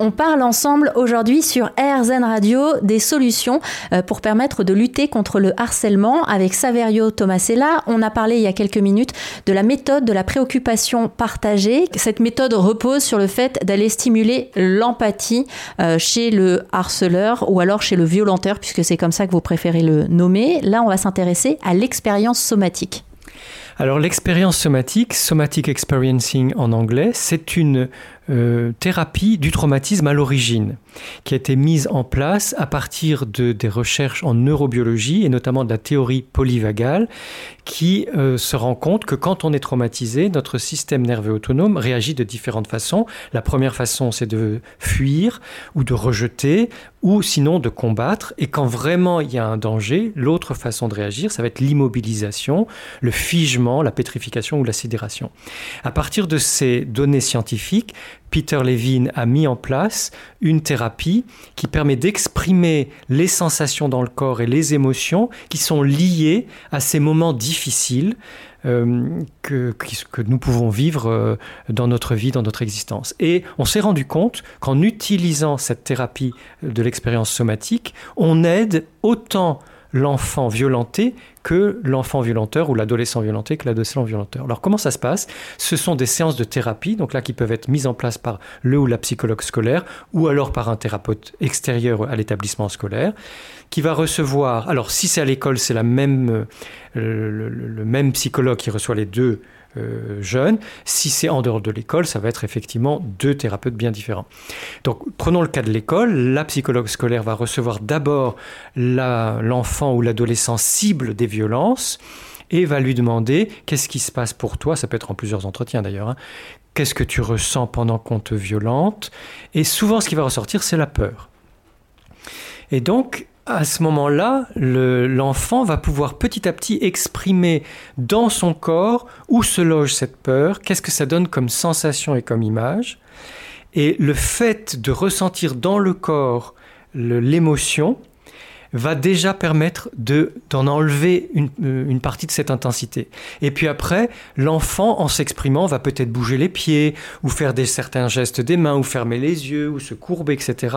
On parle ensemble aujourd'hui sur RZN Radio des solutions euh, pour permettre de lutter contre le harcèlement avec Saverio Tomasella. On a parlé il y a quelques minutes de la méthode de la préoccupation partagée. Cette méthode repose sur le fait d'aller stimuler l'empathie euh, chez le harceleur ou alors chez le violenteur puisque c'est comme ça que vous préférez le nommer. Là, on va s'intéresser à l'expérience somatique. Alors l'expérience somatique, somatic experiencing en anglais, c'est une euh, thérapie du traumatisme à l'origine, qui a été mise en place à partir de, des recherches en neurobiologie et notamment de la théorie polyvagale, qui euh, se rend compte que quand on est traumatisé, notre système nerveux autonome réagit de différentes façons. La première façon, c'est de fuir ou de rejeter ou sinon de combattre. Et quand vraiment il y a un danger, l'autre façon de réagir, ça va être l'immobilisation, le figement, la pétrification ou la sidération. À partir de ces données scientifiques, Peter Levine a mis en place une thérapie qui permet d'exprimer les sensations dans le corps et les émotions qui sont liées à ces moments difficiles euh, que, que, nous pouvons vivre euh, dans notre vie, dans notre existence. Et on s'est rendu compte qu'en utilisant cette thérapie de l'expérience somatique, on aide autant l'enfant violenté que l'enfant violenteur ou l'adolescent violenté que l'adolescent violenteur. Alors comment ça se passe? Ce sont des séances de thérapie, donc là qui peuvent être mises en place par le ou la psychologue scolaire ou alors par un thérapeute extérieur à l'établissement scolaire qui va recevoir, alors si c'est à l'école, c'est la même, euh, le, même psychologue qui reçoit les deux euh, jeunes. Si c'est en dehors de l'école, ça va être effectivement deux thérapeutes bien différents. Donc prenons le cas de l'école. La psychologue scolaire va recevoir d'abord l'enfant ou l'adolescent cible des violences et va lui demander qu'est-ce qui se passe pour toi, ça peut être en plusieurs entretiens d'ailleurs, hein. qu'est-ce que tu ressens pendant qu'on te violente, et souvent ce qui va ressortir c'est la peur. Et donc à ce moment-là, l'enfant va pouvoir petit à petit exprimer dans son corps où se loge cette peur, qu'est-ce que ça donne comme sensation et comme image. Et le fait de ressentir dans le corps l'émotion, va déjà permettre de, d'en enlever une, euh, une, partie de cette intensité. Et puis après, l'enfant, en s'exprimant, va peut-être bouger les pieds, ou faire des, certains gestes des mains, ou fermer les yeux, ou se courber, etc.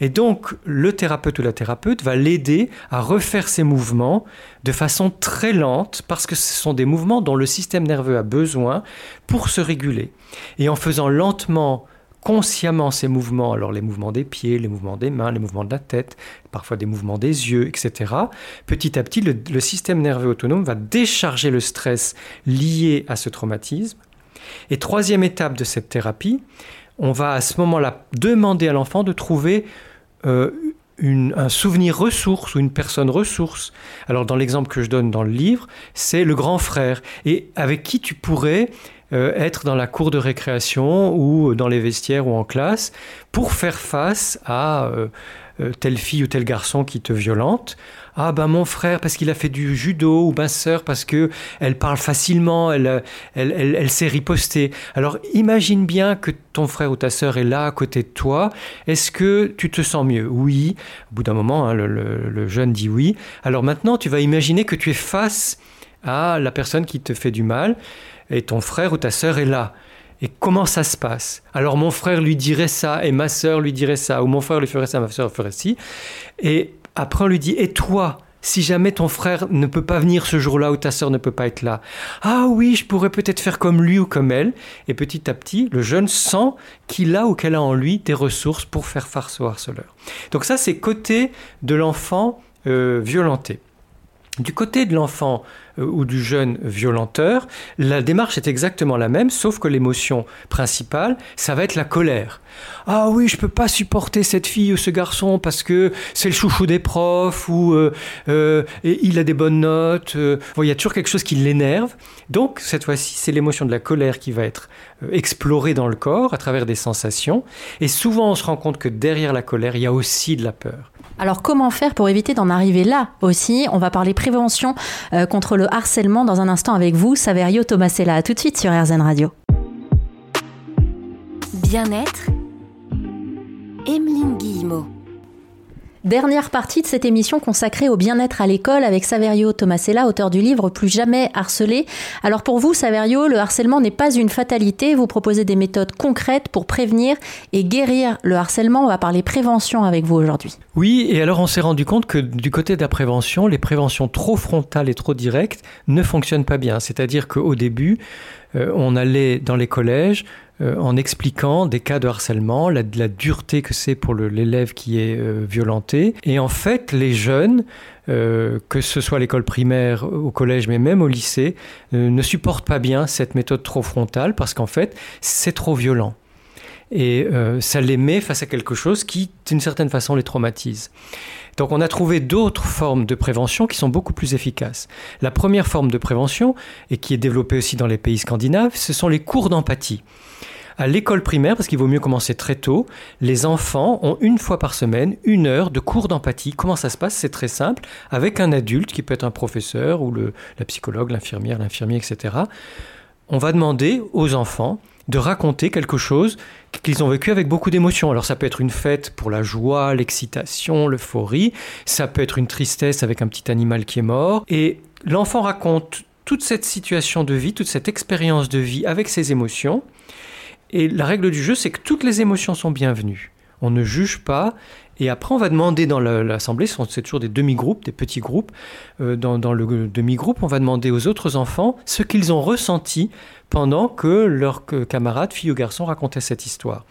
Et donc, le thérapeute ou la thérapeute va l'aider à refaire ces mouvements de façon très lente, parce que ce sont des mouvements dont le système nerveux a besoin pour se réguler. Et en faisant lentement consciemment ces mouvements, alors les mouvements des pieds, les mouvements des mains, les mouvements de la tête, parfois des mouvements des yeux, etc., petit à petit, le, système nerveux autonome va décharger le stress lié à ce traumatisme. Et troisième étape de cette thérapie, on va à ce moment-là demander à l'enfant de trouver euh, un souvenir ressource ou une personne ressource. Alors dans l'exemple que je donne dans le livre, c'est le grand frère, et avec qui tu pourrais euh, être dans la cour de récréation ou dans les vestiaires ou en classe pour faire face à euh, euh, telle fille ou tel garçon qui te violente. Ah ben mon frère parce qu'il a fait du judo ou ma sœur parce que elle parle facilement, elle, elle, elle, sait. Alors imagine bien que ton frère ou ta sœur est là à côté de toi. Est-ce que tu te sens mieux? Oui. Au bout d'un moment, hein, le jeune dit oui. Alors maintenant, tu vas imaginer que tu es face à la personne qui te fait du mal et ton frère ou ta sœur est là. Et comment ça se passe? Alors mon frère lui dirait ça et ma sœur lui dirait ça, ou mon frère lui ferait ça, ma sœur ferait ci. Et après on lui dit, et toi si jamais ton frère ne peut pas venir ce jour-là ou ta sœur ne peut pas être là, ah oui, je pourrais peut-être faire comme lui ou comme elle. Et petit à petit, le jeune sent qu'il a ou qu'elle a en lui des ressources pour faire face au harceleur. Donc ça, c'est côté de l'enfant euh, violenté. Du côté de l'enfant ou du jeune violenteur, la démarche est exactement la même, sauf que l'émotion principale, ça va être la colère. Ah oui, je peux pas supporter cette fille ou ce garçon parce que c'est le chouchou des profs ou euh, euh, il a des bonnes notes. il y a toujours quelque chose qui l'énerve. Donc cette fois-ci, c'est l'émotion de la colère qui va être explorée dans le corps à travers des sensations. Et souvent, on se rend compte que derrière la colère, il y a aussi de la peur. Alors comment faire pour éviter d'en arriver là aussi? On va parler prévention euh, contre le harcèlement dans un instant avec vous, Saverio Tomasella. A tout de suite sur RZN Radio. Bien-être, Emeline Guillemot. Dernière partie de cette émission consacrée au bien-être à l'école avec Saverio Tomasella, auteur du livre Plus jamais harcelé. Alors pour vous, Saverio, le harcèlement n'est pas une fatalité. Vous proposez des méthodes concrètes pour prévenir et guérir le harcèlement. On va parler prévention avec vous aujourd'hui. Oui, et alors on s'est rendu compte que du côté de la prévention, les préventions trop frontales et trop directes ne fonctionnent pas bien. C'est-à-dire qu'au début, on allait dans les collèges euh, en expliquant des cas de harcèlement, la, dureté que c'est pour l'élève qui est euh, violenté. Et en fait, les jeunes, que ce soit à l'école primaire, au collège, mais même au lycée, ne supportent pas bien cette méthode trop frontale parce qu'en fait, c'est trop violent. Et ça les met face à quelque chose qui, d'une certaine façon, les traumatise. Donc on a trouvé d'autres formes de prévention qui sont beaucoup plus efficaces. La première forme de prévention, et qui est développée aussi dans les pays scandinaves, ce sont les cours d'empathie. À l'école primaire, parce qu'il vaut mieux commencer très tôt, les enfants ont une fois par semaine une heure de cours d'empathie. Comment ça se passe? C'est très simple, avec un adulte qui peut être un professeur ou le, la psychologue, l'infirmière, l'infirmier, etc. On va demander aux enfants de raconter quelque chose qu'ils ont vécu avec beaucoup d'émotions. Alors ça peut être une fête pour la joie, l'excitation, l'euphorie, ça peut être une tristesse avec un petit animal qui est mort, et l'enfant raconte toute cette situation de vie, toute cette expérience de vie avec ses émotions, et la règle du jeu, c'est que toutes les émotions sont bienvenues. On ne juge pas, et après, on va demander dans l'assemblée, c'est toujours des demi-groupes, des petits groupes. Euh, dans, le demi-groupe, on va demander aux autres enfants ce qu'ils ont ressenti pendant que leurs camarades, filles ou garçons, racontaient cette histoire.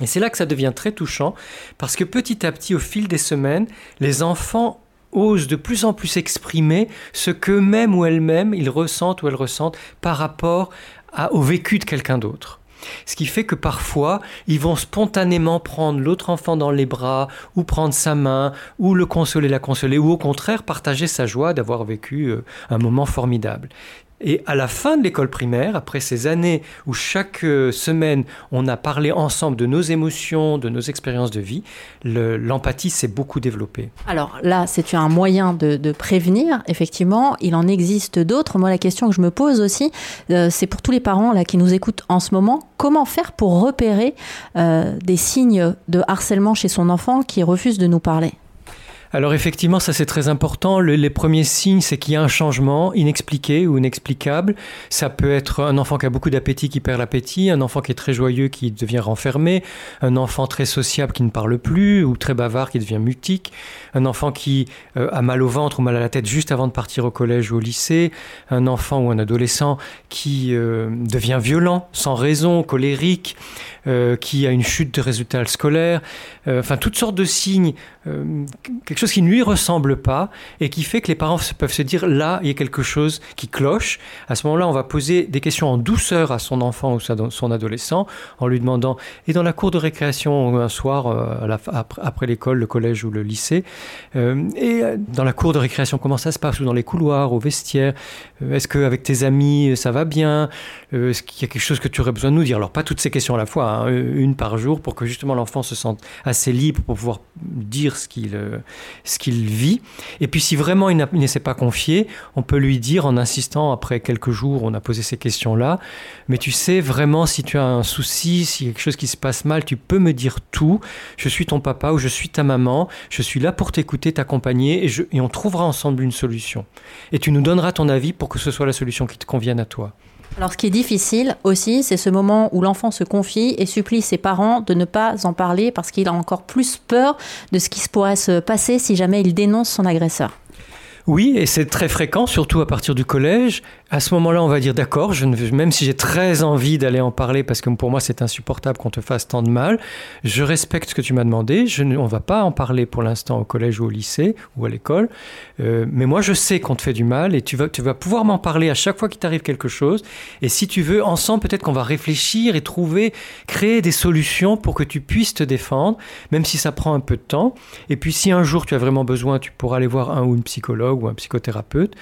Et c'est là que ça devient très touchant, parce que petit à petit, au fil des semaines, les enfants osent de plus en plus exprimer ce qu'eux-mêmes ou elles-mêmes ils ressentent ou elles ressentent par rapport au vécu de quelqu'un d'autre. Ce qui fait que parfois, ils vont spontanément prendre l'autre enfant dans les bras, ou prendre sa main, ou le consoler, la consoler, ou au contraire partager sa joie d'avoir vécu euh, un moment formidable. Et à la fin de l'école primaire, après ces années où chaque euh, semaine on a parlé ensemble de nos émotions, de nos expériences de vie, l'empathie s'est beaucoup développée. Alors là, c'est un moyen de, prévenir, effectivement. Il en existe d'autres. Moi, la question que je me pose aussi, euh, c'est pour tous les parents là qui nous écoutent en ce moment, comment faire pour repérer euh, des signes de harcèlement chez son enfant qui refuse de nous parler? Alors effectivement, ça c'est très important. les premiers signes, c'est qu'il y a un changement inexpliqué ou inexplicable. Ça peut être un enfant qui a beaucoup d'appétit qui perd l'appétit, un enfant qui est très joyeux qui devient renfermé, un enfant très sociable qui ne parle plus ou très bavard qui devient mutique, un enfant qui euh, a mal au ventre ou mal à la tête juste avant de partir au collège ou au lycée, un enfant ou un adolescent qui euh, devient violent sans raison, colérique, euh, qui a une chute de résultats scolaires, enfin toutes sortes de signes, quelque chose qui ne lui ressemble pas et qui fait que les parents peuvent se dire là, il y a quelque chose qui cloche. À ce moment-là, on va poser des questions en douceur à son enfant ou son adolescent en lui demandant et dans la cour de récréation un soir euh, après l'école, le collège ou le lycée, euh, et euh, dans la cour de récréation, comment ça se passe? Ou dans les couloirs, au vestiaire, est-ce qu'avec tes amis ça va bien? Est-ce qu'il y a quelque chose que tu aurais besoin de nous dire? Alors pas toutes ces questions à la fois, hein, une par jour pour que justement l'enfant se sente assez libre pour pouvoir dire ce qu'il ce qu'il vit. Et puis si vraiment il, ne s'est pas confié, on peut lui dire en insistant, après quelques jours, on a posé ces questions-là, mais tu sais vraiment si tu as un souci, si quelque chose qui se passe mal, tu peux me dire tout. Je suis ton papa ou je suis ta maman, je suis là pour t'écouter, t'accompagner et, et on trouvera ensemble une solution. Et tu nous donneras ton avis pour que ce soit la solution qui te convienne à toi. Alors, ce qui est difficile aussi, c'est ce moment où l'enfant se confie et supplie ses parents de ne pas en parler parce qu'il a encore plus peur de ce qui pourrait se passer si jamais il dénonce son agresseur. Oui, et c'est très fréquent, surtout à partir du collège. À ce moment-là, on va dire d'accord, même si j'ai très envie d'aller en parler parce que pour moi c'est insupportable qu'on te fasse tant de mal, je respecte ce que tu m'as demandé. Je ne, on va pas en parler pour l'instant au collège ou au lycée ou à l'école, euh, mais moi je sais qu'on te fait du mal et tu vas, tu vas pouvoir m'en parler à chaque fois qu'il t'arrive quelque chose. Et si tu veux, ensemble peut-être qu'on va réfléchir et trouver, créer des solutions pour que tu puisses te défendre, même si ça prend un peu de temps. Et puis si un jour tu as vraiment besoin, tu pourras aller voir un ou une psychologue ou un psychothérapeute.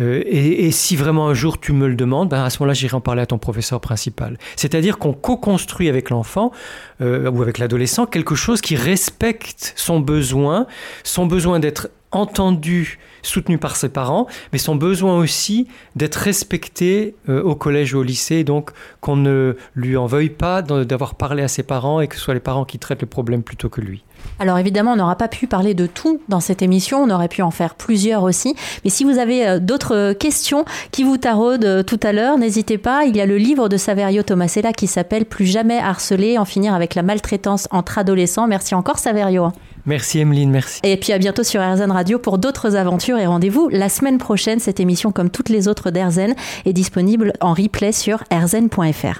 Euh, et, si vraiment un jour tu me le demandes, ben à ce moment-là, j'irai en parler à ton professeur principal. C'est-à-dire qu'on co-construit avec l'enfant euh, ou avec l'adolescent quelque chose qui respecte son besoin, son besoin d'être entendu, soutenu par ses parents, mais son besoin aussi d'être respecté euh, au collège ou au lycée, donc qu'on ne lui en veuille pas d'avoir parlé à ses parents et que ce soit les parents qui traitent le problème plutôt que lui. Alors évidemment, on n'aura pas pu parler de tout dans cette émission, on aurait pu en faire plusieurs aussi. Mais si vous avez euh, d'autres questions qui vous taraudent euh, tout à l'heure, n'hésitez pas. Il y a le livre de Saverio Tomasella qui s'appelle Plus jamais harcelé, en finir avec la maltraitance entre adolescents. Merci encore Saverio. Merci Emeline, merci. Et puis à bientôt sur RZN Radio pour d'autres aventures et rendez-vous la semaine prochaine. Cette émission, comme toutes les autres d'RZN, est disponible en replay sur rzn.fr.